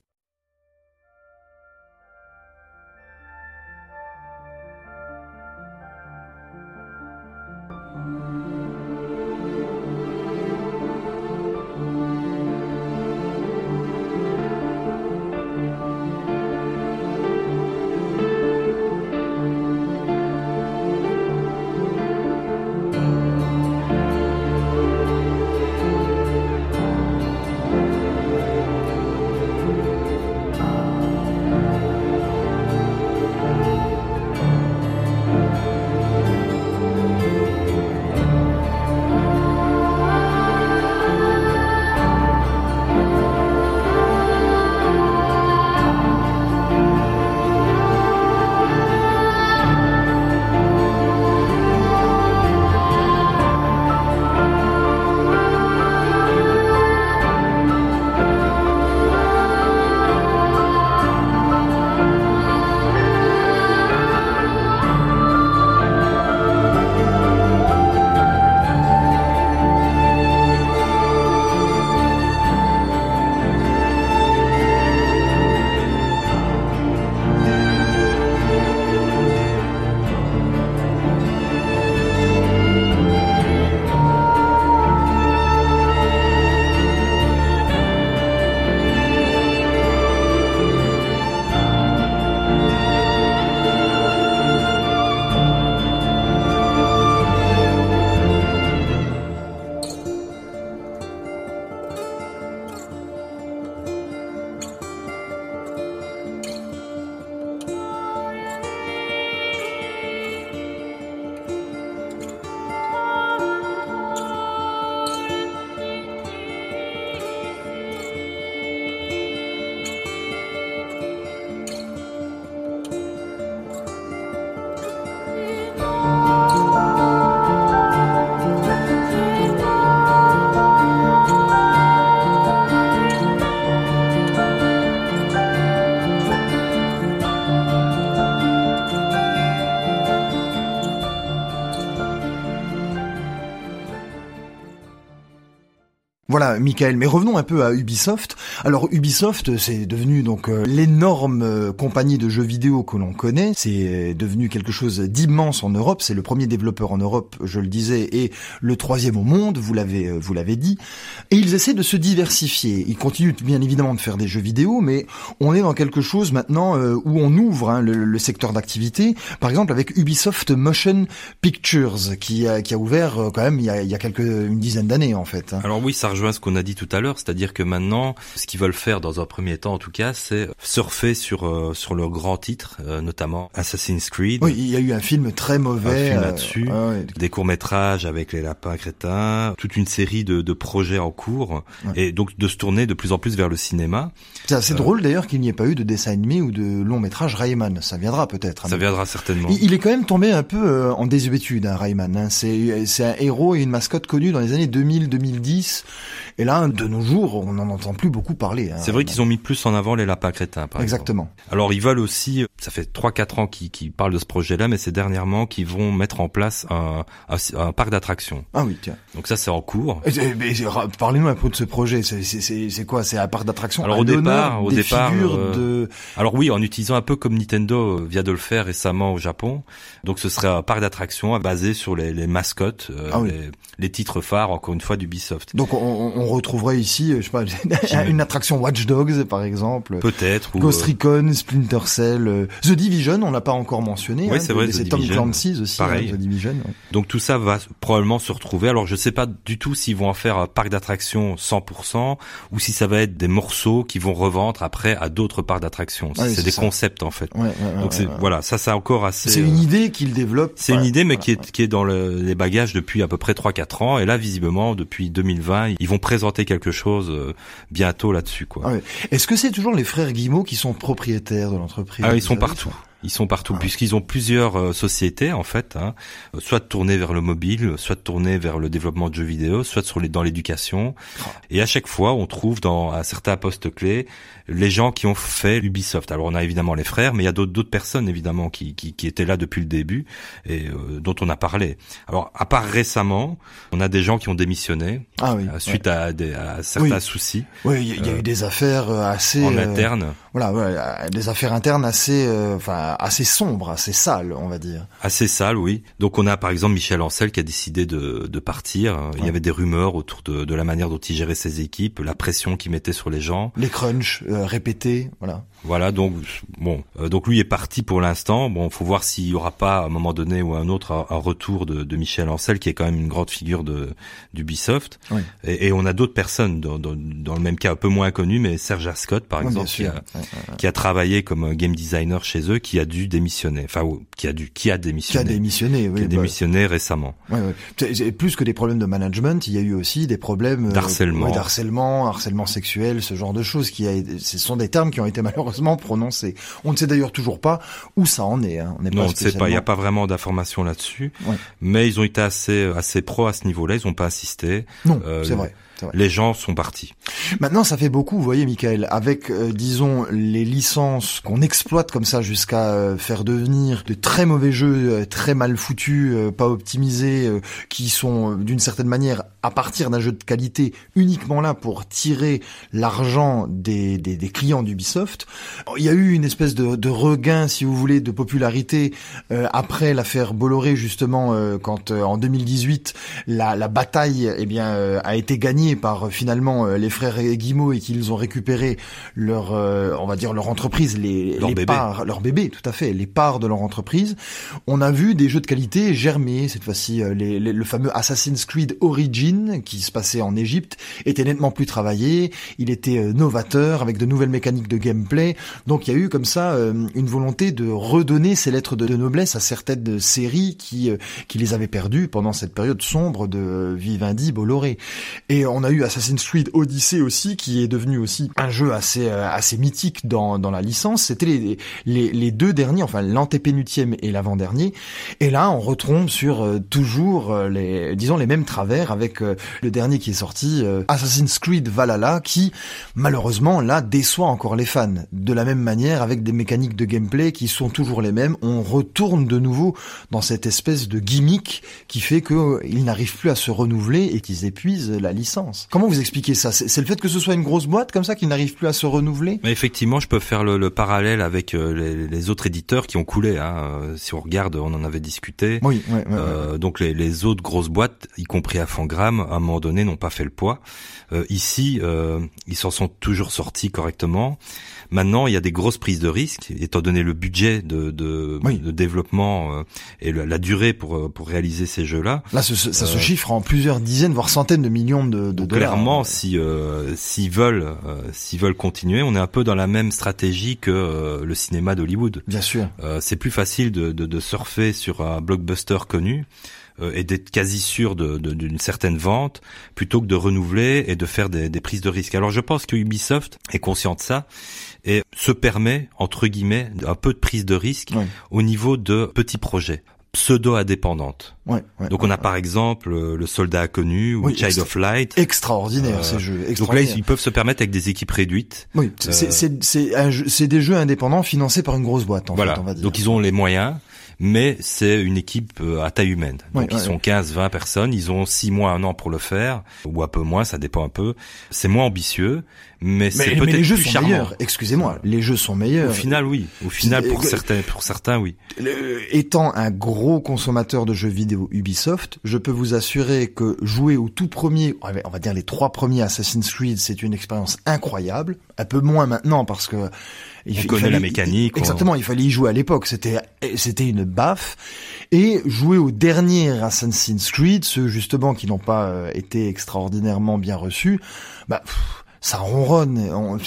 Michael. Mais revenons un peu à Ubisoft. Alors Ubisoft, c'est devenu donc euh, l'énorme euh, compagnie de jeux vidéo que l'on connaît. C'est devenu quelque chose d'immense en Europe. C'est le premier développeur en Europe, je le disais, et le troisième au monde. Vous l'avez, euh, vous l'avez dit. Et ils essaient de se diversifier. Ils continuent bien évidemment de faire des jeux vidéo, mais on est dans quelque chose maintenant où on ouvre hein, le, secteur d'activité. Par exemple, avec Ubisoft Motion Pictures, qui a, qui a ouvert quand même il y a, il y a quelques une dizaine d'années en fait. Hein. Alors oui, ça rejoint ce qu'on a dit tout à l'heure, c'est-à-dire que maintenant, ce qu'ils veulent faire dans un premier temps, en tout cas, c'est surfer sur euh, sur leurs grands titres, euh, notamment Assassin's Creed. Oui, il y a eu un film très mauvais euh, là-dessus, des courts métrages avec les lapins crétins, toute une série de, de projets en cours, et donc de se tourner de plus en plus vers le cinéma. C'est assez drôle d'ailleurs qu'il n'y ait pas eu de dessin animé ou de long métrage Rayman. Ça viendra peut-être. Hein. Ça viendra certainement. Il, est quand même tombé un peu en désuétude, hein, Rayman. Hein. C'est c'est un héros et une mascotte connue dans les années 2000-2010 et là, de nos jours, on n'en entend plus beaucoup parler. Hein. C'est vrai qu'ils ont mis plus en avant les lapins crétins, par Exactement. Alors, ils veulent aussi, ça fait 3-4 ans qu'ils parlent de ce projet-là, mais c'est dernièrement qu'ils vont mettre en place un, un, parc d'attractions. Ah oui, tiens. Donc ça, c'est en cours. Parlez-nous un peu de ce projet. C'est quoi? C'est un parc d'attractions Alors au départ, au départ, euh, de... alors oui, en utilisant un peu comme Nintendo vient de le faire récemment au Japon. Donc ce serait un parc d'attractions basé sur les, les mascottes, euh, ah les, les, titres phares, encore une fois, d'Ubisoft. Donc on, on retrouverait ici, je sais pas, une attraction Watch Dogs par exemple. Peut-être. Ghost euh, Recon, Splinter Cell, euh, The Division, on l'a pas encore mentionné. Oui, hein, c'est vrai. C'est Tom Clancy's aussi. Hein, Pareil. The Division. Donc tout ça va probablement se retrouver. Alors je sais pas du tout s'ils vont en faire un parc d'attractions 100% ou si ça va être des morceaux qui vont revendre après à d'autres parcs d'attractions. c'est des concepts en fait. Donc voilà, ça c'est encore assez. C'est une idée qu'ils développent. C'est une idée mais qui est qui est dans le, les bagages depuis à peu près 3-4 ans et là visiblement depuis 2020 ils vont présenter quelque chose euh, bientôt là-dessus. quoi. Ah Est-ce que c'est toujours les frères Guillemot qui sont propriétaires de l'entreprise? Ah, ils sont partout. Ils sont partout, puisqu'ils ont plusieurs euh, sociétés en fait, hein, soit tournées vers le mobile, soit tournées vers le développement de jeux vidéo, soit sur les, dans l'éducation. Et à chaque fois, on trouve dans à certains postes clés les gens qui ont fait Ubisoft. Alors on a évidemment les frères, mais il y a d'autres personnes évidemment qui, qui, qui, étaient là depuis le début et euh, dont on a parlé. Alors à part récemment, on a des gens qui ont démissionné ah oui, euh, suite à, des, à certains soucis. Oui, il y, a eu des affaires assez en interne. Voilà, des affaires internes assez, enfin assez sombre, assez sale, on va dire. Assez sale, oui. Donc on a par exemple Michel Ancel qui a décidé de, de partir. Il y avait des rumeurs autour de, de, la manière dont il gérait ses équipes, la pression qu'il mettait sur les gens. Les crunchs euh, répétés, voilà. Voilà, donc bon, euh, donc lui est parti pour l'instant. Bon, faut voir s'il y aura pas à un moment donné ou à un autre un, retour de, de, Michel Ancel, qui est quand même une grande figure de d'Ubisoft. Oui. Et, et, on a d'autres personnes dans, dans, dans, le même cas un peu moins connues, mais Serge Ascott par exemple, qui a, qui a, travaillé comme game designer chez eux, qui a dû démissionner, enfin qui a dû, qui a démissionné, qui a démissionné, oui, qui a bah. démissionné récemment. Ouais, ouais. Plus que des problèmes de management, il y a eu aussi des problèmes euh, d'harcèlement, d'harcèlement, harcèlement sexuel, ce genre de choses. Qui a, ce sont des termes qui ont été malheureusement prononcé. On ne sait d'ailleurs toujours pas où ça en est. Hein. On non, on ne sait pas. Il n'y a pas vraiment d'informations là-dessus. Mais ils ont été assez assez pro à ce niveau-là. Ils n'ont pas assisté. Non, euh, c'est vrai. Les gens sont partis. Maintenant, ça fait beaucoup, vous voyez, Michael, avec, euh, disons, les licences qu'on exploite comme ça jusqu'à euh, faire devenir de très mauvais jeux, euh, très mal foutus, pas optimisés, qui sont d'une certaine manière à partir d'un jeu de qualité uniquement là pour tirer l'argent des, des, des, clients d'Ubisoft. Il y a eu une espèce de, de regain, si vous voulez, de popularité après l'affaire Bolloré, justement, quand en 2018 la, la bataille, eh bien, a été gagnée par euh, finalement euh, les frères Guimau et qu'ils ont récupéré leur, euh, on va dire leur entreprise, les, leur bébé. parts, leur bébé, tout à fait, les parts de leur entreprise. On a vu des jeux de qualité germer cette fois-ci. Les, le fameux Assassin's Creed Qui se passait en Égypte était nettement plus travaillé. Il était novateur avec de nouvelles mécaniques de gameplay. Donc il y a eu comme ça une volonté de redonner ces lettres de, noblesse à certaines séries qui qui les avaient perdues pendant cette période sombre de Vivendi, Bolloré. Et on a eu Assassin's Creed Odyssey aussi, qui est devenu aussi un jeu assez euh, assez mythique dans, dans la licence. C'était les, les, les deux derniers, enfin l'antépénultième et l'avant-dernier. Et là, on retombe sur euh, toujours euh, les disons les mêmes travers avec avec euh, le dernier qui est sorti, euh, Assassin's Creed Valhalla, qui malheureusement là déçoit encore les fans. De la même manière, avec des mécaniques de gameplay qui sont toujours les mêmes, on retourne de nouveau dans cette espèce de gimmick qui fait qu'ils n'arrivent plus à se renouveler et qu'ils épuisent la licence. Comment vous expliquez ça? C'est le fait que ce soit une grosse boîte comme ça qu'ils n'arrivent plus à se renouveler? Mais Effectivement, je peux faire le, parallèle avec les, les, autres éditeurs qui ont coulé. Hein. Si on regarde, on en avait discuté. Oui. Euh, donc les, les, autres grosses boîtes, y compris à À un moment donné, n'ont pas fait le poids. Euh, ici, euh, ils s'en sont toujours sortis correctement. Maintenant, il y a des grosses prises de risques, étant donné le budget de, de, de développement euh, et la, durée pour euh, pour réaliser ces jeux-là. Là, ça, ça se chiffre en plusieurs dizaines, voire centaines de millions de, de dollars. Clairement, si s'ils veulent s'ils veulent continuer, on est un peu dans la même stratégie que le cinéma d'Hollywood. Bien sûr. c'est plus facile de, de, de surfer sur un blockbuster connu euh, et d'être quasi sûr d'une certaine vente plutôt que de renouveler et de faire des, prises de risque. Alors je pense que Ubisoft est conscient de ça et se permet entre guillemets un peu de prise de risque au niveau de petits projets pseudo-indépendantes. Donc on a par exemple euh, le Soldat Inconnu ou Child of Light. Extraordinaire euh, ces jeux. Donc là ils peuvent se permettre avec des équipes réduites. Oui, c'est des jeux indépendants financés par une grosse boîte. En voilà. fait, on va dire. Donc ils ont les moyens mais c'est une équipe euh, à taille humaine. Donc ils sont 15, 20 personnes, ils ont 6 mois, un an pour le faire, ou un peu moins, ça dépend un peu. C'est moins ambitieux, mais, c'est peut-être les jeux plus sont charmant. meilleurs. Excusez-moi, les jeux sont meilleurs. Au final, oui. Au final, pour certains, pour certains, oui. étant un gros consommateur de jeux vidéo Ubisoft, je peux vous assurer que jouer au tout premier, on va dire les trois premiers Assassin's Creed, c'est une expérience incroyable. Un peu moins maintenant parce que il, on connaît la mécanique. exactement, il fallait y jouer à l'époque. C'était c'était une baffe. Et jouer au dernier Assassin's Creed, ceux justement qui n'ont pas euh, été extraordinairement bien reçus, bah ça ronronne. en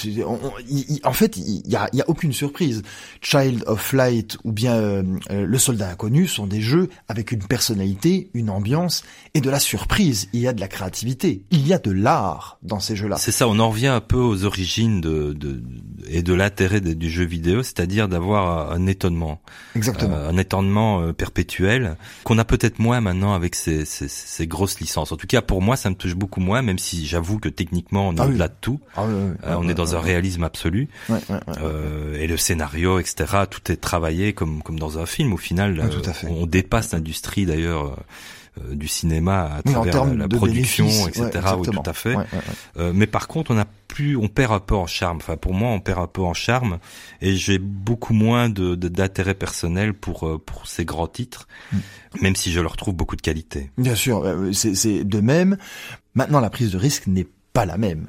fait, il y a, y a, aucune surprise. Child of Light ou bien euh, euh, Le Soldat Inconnu sont des jeux avec une personnalité, une ambiance et de la surprise. Il y a de la créativité. Il y a de l'art dans ces jeux-là. C'est ça. On en revient un peu aux origines de, de et de l'intérêt du jeu vidéo, c'est-à-dire d'avoir un étonnement. Exactement. Euh, un étonnement perpétuel qu'on a peut-être moins maintenant avec ces, ces, ces, grosses licences. En tout cas, pour moi, ça me touche beaucoup moins, même si j'avoue que techniquement, on est ah au-delà tout. Ah euh, on est dans un réalisme absolu. Euh, et le scénario, etc. Tout est travaillé comme comme dans un film. Au final, euh, on dépasse l'industrie d'ailleurs. du cinéma à travers la, production, etc. oui, tout à fait. mais par contre, on a plus, on perd un peu en charme. Enfin, pour moi, on perd un peu en charme, et j'ai beaucoup moins de d'intérêt personnel pour pour ces grands titres, mm. même si je leur trouve beaucoup de qualité. Bien sûr, c'est de même. Maintenant, la prise de risque n'est pas la même.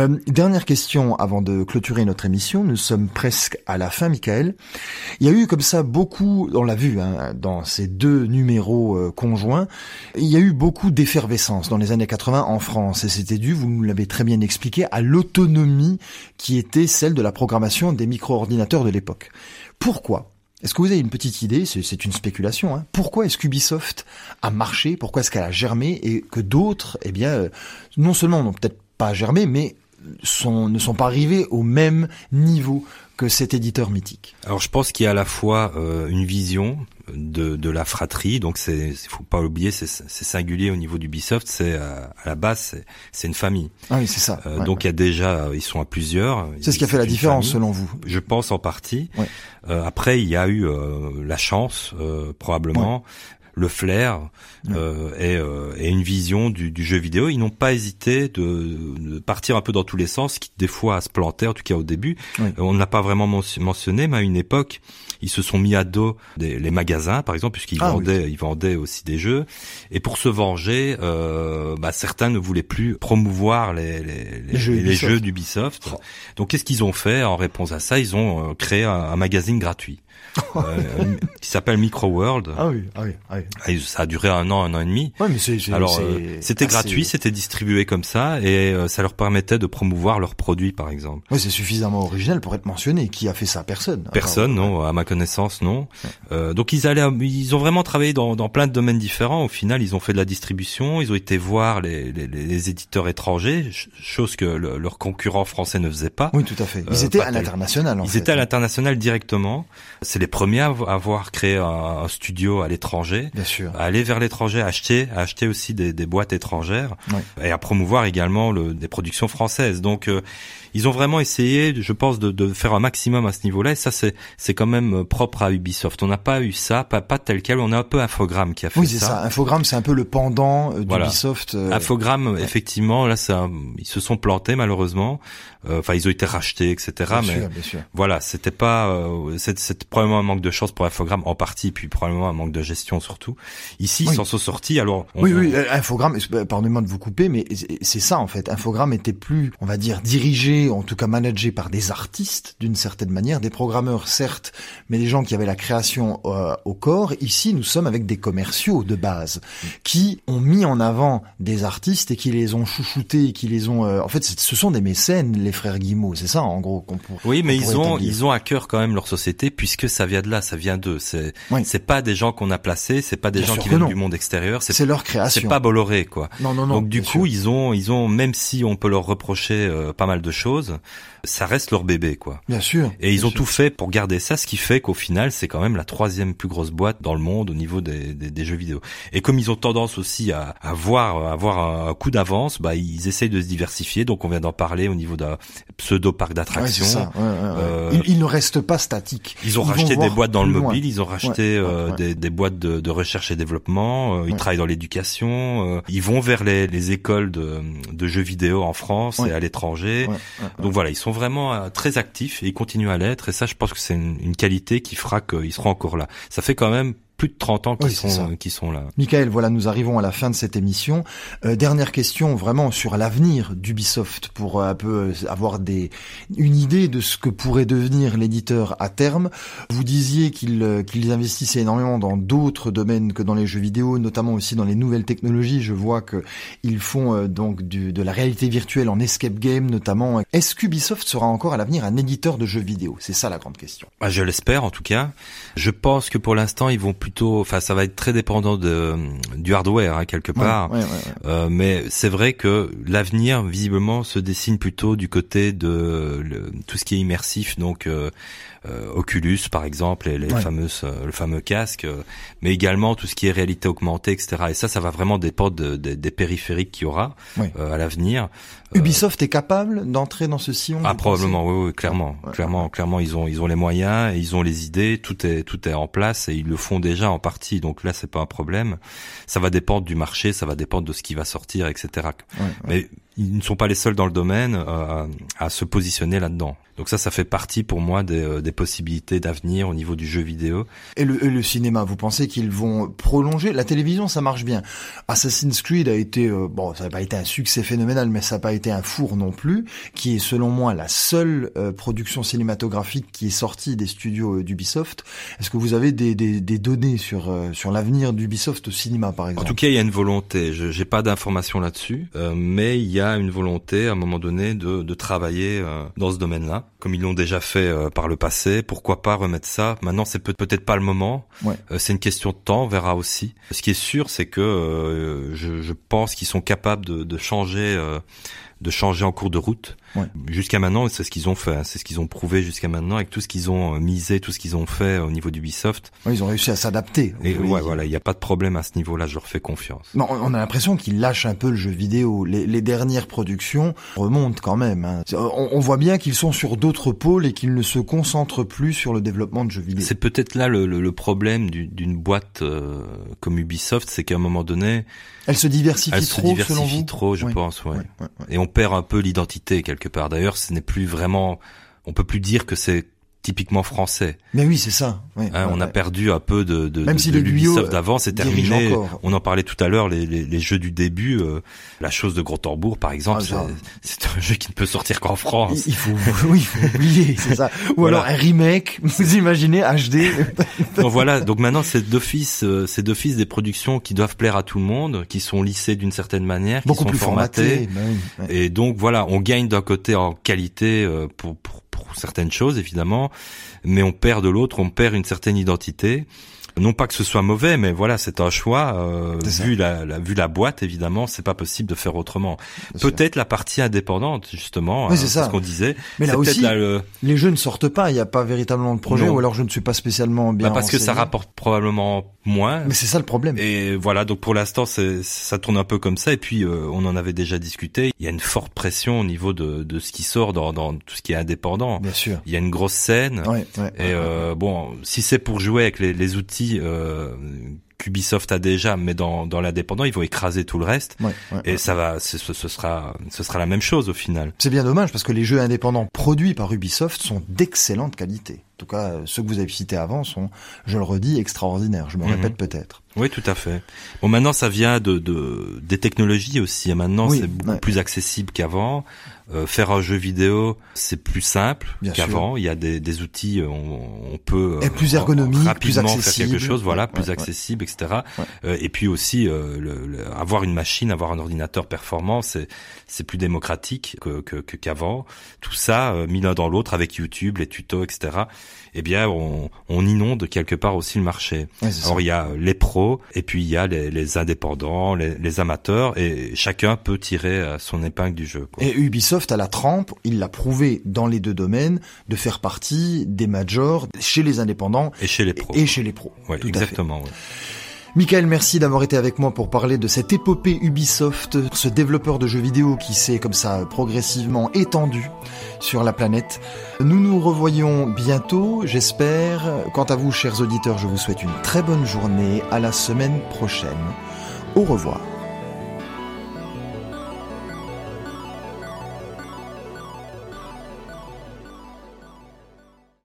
Euh, dernière question avant de clôturer notre émission. Nous sommes presque à la fin, Michael. Il y a eu comme ça beaucoup, on l'a vu hein, dans ces deux numéros euh, conjoints, il y a eu beaucoup d'effervescence dans les années 80 en France et c'était dû, vous nous l'avez très bien expliqué, à l'autonomie qui était celle de la programmation des micro-ordinateurs de l'époque. Pourquoi? Est-ce que vous avez une petite idée, c'est une spéculation, hein, pourquoi est-ce qu'Ubisoft a marché, pourquoi est-ce qu'elle a germé? Et que d'autres, eh bien, euh, non seulement n'ont peut-être pas germé, mais sont, ne sont pas arrivés au même niveau que cet éditeur mythique Alors je pense qu'il y a à la fois euh, une vision de, de la fratrie, donc c'est faut pas oublier, c'est singulier au niveau d'Ubisoft, c'est euh, à la base c'est une famille. Ah oui, c'est ça. Euh, donc il y a déjà, ils sont à plusieurs. C'est ce qui a fait la différence selon vous Je pense en partie. après il y a eu la chance probablement le flair euh, euh, et, une vision du, jeu vidéo. Ils n'ont pas hésité de, partir un peu dans tous les sens, qui des fois à se planter, en tout cas au début. Euh, on ne l'a pas vraiment mentionné, mais à une époque, ils se sont mis à dos des, les magasins, par exemple, puisqu'ils ah vendaient, ils vendaient aussi des jeux. Et pour se venger, bah, certains ne voulaient plus promouvoir les, les, jeux, d'Ubisoft. Oh. Donc, qu'est-ce qu'ils ont fait en réponse à ça? Ils ont créé un magazine gratuit. Euh, qui s'appelle Micro World. Ah oui, ah oui, ah oui. Ça a duré un an, un an et demi. Ouais, mais c'est, Alors, euh, c'était gratuit, c'était distribué comme ça, et euh, ça leur permettait de promouvoir leurs produits, par exemple. Oui, c'est suffisamment original pour être mentionné. Qui a fait ça? Personne. Personne, non. À ma connaissance, non. donc ils allaient, ils ont vraiment travaillé dans, dans plein de domaines différents. Au final, ils ont fait de la distribution, ils ont été voir les, les, les éditeurs étrangers, chose que leurs concurrents français ne faisaient pas. Oui, tout à fait. Ils étaient à l'international. Ils étaient à l'international directement. C'est les premiers à avoir créé un, studio à l'étranger, Bien sûr. à aller vers l'étranger, acheter, acheter aussi des, des boîtes étrangères et à promouvoir également le, des productions françaises. Donc euh, ils ont vraiment essayé, je pense, de, de faire un maximum à ce niveau-là. Et ça, c'est c'est quand même propre à Ubisoft. On n'a pas eu ça, pas pas tel quel. On a un peu Infogrames qui a fait oui, ça. ça. Infogrames, c'est un peu le pendant euh, d'Ubisoft. Voilà. Euh, Infogrames, effectivement, là, ça, ils se sont plantés malheureusement. Euh, enfin, ils ont été rachetés, etc. Bien mais sûr, bien sûr. voilà, c'était pas, c'est probablement un manque de chance pour Infogrames en partie, puis probablement un manque de gestion surtout. Ici, ils s'en sont sortis. Alors, oui, oui, Infogrames. Pardonnez-moi de vous couper, mais c'est ça en fait. Infogrames était plus, on va dire, dirigé en tout cas managé par des artistes d'une certaine manière, des programmeurs certes, mais des gens qui avaient la création euh, au corps. Ici, nous sommes avec des commerciaux de base qui ont mis en avant des artistes et qui les ont chouchoutés, qui les ont. Euh, en fait, ce sont des mécènes, les frères Guimau. C'est ça, en gros. qu'on pourrait. Oui, mais ils ont ils ont à cœur quand même leur société puisque ça vient de là, ça vient d'eux. C'est c'est pas des gens qu'on a placés, c'est pas des gens qui viennent du monde extérieur. C'est leur création. C'est pas Bolloré, quoi. Non, non, non. Donc du coup, ils ont ils ont même si on peut leur reprocher euh, pas mal de choses chose ça reste leur bébé, quoi. Bien sûr. Et ils ont tout fait pour garder ça, ce qui fait qu'au final, c'est quand même la troisième plus grosse boîte dans le monde au niveau des, des, jeux vidéo. Et comme ils ont tendance aussi à, à voir, à avoir un coup d'avance, bah ils essayent de se diversifier. Donc on vient d'en parler au niveau d'un pseudo parc d'attractions. Ouais, euh, ils, ne restent pas statiques. Ils ont racheté des boîtes dans le mobile, ils ont racheté euh, des, des, boîtes de, de, recherche et développement. Euh, ils travaillent dans l'éducation. Euh, ils vont vers les, les écoles de, de, jeux vidéo en France et à l'étranger. Donc voilà, ils sont vraiment euh, très actifs et ils continuent à l'être. Et ça, je pense que c'est une, une qualité qui fera qu'ils seront encore là. Ça fait quand même plus de 30 ans qui sont qui sont là. Michael, voilà, nous arrivons à la fin de cette émission. Euh, dernière question, vraiment sur l'avenir d'Ubisoft pour euh, un peu euh, avoir des une idée de ce que pourrait devenir l'éditeur à terme. Vous disiez qu'ils qu'ils investissaient énormément dans d'autres domaines que dans les jeux vidéo, notamment aussi dans les nouvelles technologies. Je vois que ils font donc du, de la réalité virtuelle en escape game notamment. Est-ce qu'Ubisoft sera encore à l'avenir un éditeur de jeux vidéo? C'est ça la grande question. Ah, je l'espère en tout cas. Je pense que pour l'instant ils vont plus enfin ça va être très dépendant de du hardware hein, quelque part. euh, mais c'est vrai que l'avenir visiblement se dessine plutôt du côté de tout ce qui est immersif, donc euh, Oculus par exemple, et les fameuses, euh, le fameux casque, mais également tout ce qui est réalité augmentée, etc. Et ça, ça va vraiment dépendre des périphériques qu'il y aura à l'avenir. Ubisoft est capable d'entrer dans ce sillon. Ah probablement, oui, oui, clairement, clairement, clairement, ils ont ils ont les moyens, et ils ont les idées, tout est tout est en place et ils le font déjà en partie. Donc là, c'est pas un problème. Ça va dépendre du marché, ça va dépendre de ce qui va sortir, etc. Mais ils ne sont pas les seuls dans le domaine euh, à se positionner là-dedans. Donc ça, ça fait partie pour moi des, euh, des possibilités d'avenir au niveau du jeu vidéo. Et le, le cinéma, vous pensez qu'ils vont prolonger? La télévision, ça marche bien. Assassin's Creed a été, euh, bon, ça n'a pas été un succès phénoménal, mais ça n'a pas été un four non plus, qui est selon moi la seule euh, production cinématographique qui est sortie des studios d'Ubisoft. Est-ce que vous avez des, des, des données sur, sur l'avenir d'Ubisoft au cinéma, par exemple? En tout cas, il y a une volonté. Je n'ai pas d'informations là-dessus, mais il y a une volonté, à un moment donné, de, de travailler dans ce domaine-là comme ils l'ont déjà fait euh, par le passé. Pourquoi pas remettre ça? Maintenant, c'est peut-être pas le moment. Euh, c'est une question de temps, on verra aussi. Ce qui est sûr, c'est que euh, je, je, pense qu'ils sont capables de, de changer de changer en cours de route. Jusqu'à maintenant, c'est ce qu'ils ont fait, hein. c'est ce qu'ils ont prouvé jusqu'à maintenant avec tout ce qu'ils ont euh, misé, tout ce qu'ils ont fait au niveau d'Ubisoft. Ouais, ils ont réussi à s'adapter. Et ouais, voilà, il n'y a pas de problème à ce niveau-là, je leur fais confiance. Non, on a l'impression qu'ils lâchent un peu le jeu vidéo. Les, les dernières productions remontent quand même. Hein. On, on, voit bien qu'ils sont sur d'autres pôles et qu'ils ne se concentrent plus sur le développement de jeux vidéo. C'est peut-être là le, le, le problème d'une boîte euh, comme Ubisoft, c'est qu'à un moment donné, elle se diversifie elle trop, se diversifie trop, je pense, ouais. Et on perd un peu l'identité quelque part. D'ailleurs, ce n'est plus vraiment, on peut plus dire que c'est typiquement français. Mais oui, c'est ça. Hein, on a perdu un peu de, de, Même de, si de l'Ubisoft euh, d'avant, c'est terminé. On en parlait tout à l'heure, les, les, les, jeux du début, euh, la chose de Gros Tambour, par exemple, ah, c'est un jeu qui ne peut sortir qu'en France. Il faut, oui, il faut oublier, c'est ça. Ou alors un remake, vous imaginez HD. donc voilà, donc maintenant c'est d'office, euh, c'est d'office des productions qui doivent plaire à tout le monde, qui sont lissées d'une certaine manière, qui Beaucoup sont plus formatées. Bah Et donc voilà, on gagne d'un côté en qualité pour, pour, pour certaines choses évidemment, mais on perd de l'autre, on perd une certaine identité. Non pas que ce soit mauvais, mais voilà, c'est un choix. Euh, vu la, la, vu la boîte, évidemment, c'est pas possible de faire autrement. Peut-être la partie indépendante, justement, oui, c'est ça. ce qu'on disait. Mais là aussi, le... les jeux ne sortent pas. Il n'y a pas véritablement de projet, Non. ou alors je ne suis pas spécialement bien. Bah parce que ça rapporte probablement moins. Mais c'est ça le problème. Et voilà, donc pour l'instant, c'est- ça tourne un peu comme ça. Et puis, euh, on en avait déjà discuté. Il y a une forte pression au niveau de, de ce qui sort dans, dans tout ce qui est indépendant. Bien sûr. Il y a une grosse scène. Ouais, ouais, Et euh, bon, si c'est pour jouer avec les, les outils euh, qu'Ubisoft a déjà, mais dans, dans l'indépendant, ils vont écraser tout le reste. ouais, ouais, Et ouais. ça va, ce, ce sera, ce sera la même chose au final. C'est bien dommage parce que les jeux indépendants produits par Ubisoft sont d'excellente qualité. En tout cas, euh, ceux que vous avez cités avant sont, je le redis, extraordinaires. Je me Mhm. répète peut-être. Oui, tout à fait. Bon, maintenant, ça vient de, de des technologies aussi. Maintenant, Oui, c'est beaucoup ouais. plus accessible qu'avant. Euh, faire un jeu vidéo, c'est plus simple qu'avant. Il y a des, des outils, on, on peut Et plus ergonomique, euh, plus rapidement faire accessible. quelque chose, voilà, Ouais, plus ouais, accessible, etc. Euh, et puis aussi, euh, le, le- avoir une machine, avoir un ordinateur performant, c'est c'est plus démocratique que que- que- qu'avant. Tout ça euh, mis l'un dans l'autre avec YouTube, les tutos, etc. Eh bien, on, on inonde quelque part aussi le marché. Ouais. Alors il y a les pros et puis il y a les, les indépendants, les, les amateurs et chacun peut tirer euh, son épingle du jeu. Quoi. Et Ubisoft a la trempe, il l'a prouvé dans les deux domaines, de faire partie des majors chez les indépendants Et chez les pros. et chez les pros. Ouais, Tout à fait. exactement. ouais. Michael, merci d'avoir été avec moi pour parler de cette épopée Ubisoft, ce développeur de jeux vidéo qui s'est comme ça progressivement étendu sur la planète. Nous nous revoyons bientôt, j'espère. Quant à vous, chers auditeurs, je vous souhaite une très bonne journée. À la semaine prochaine. Au revoir.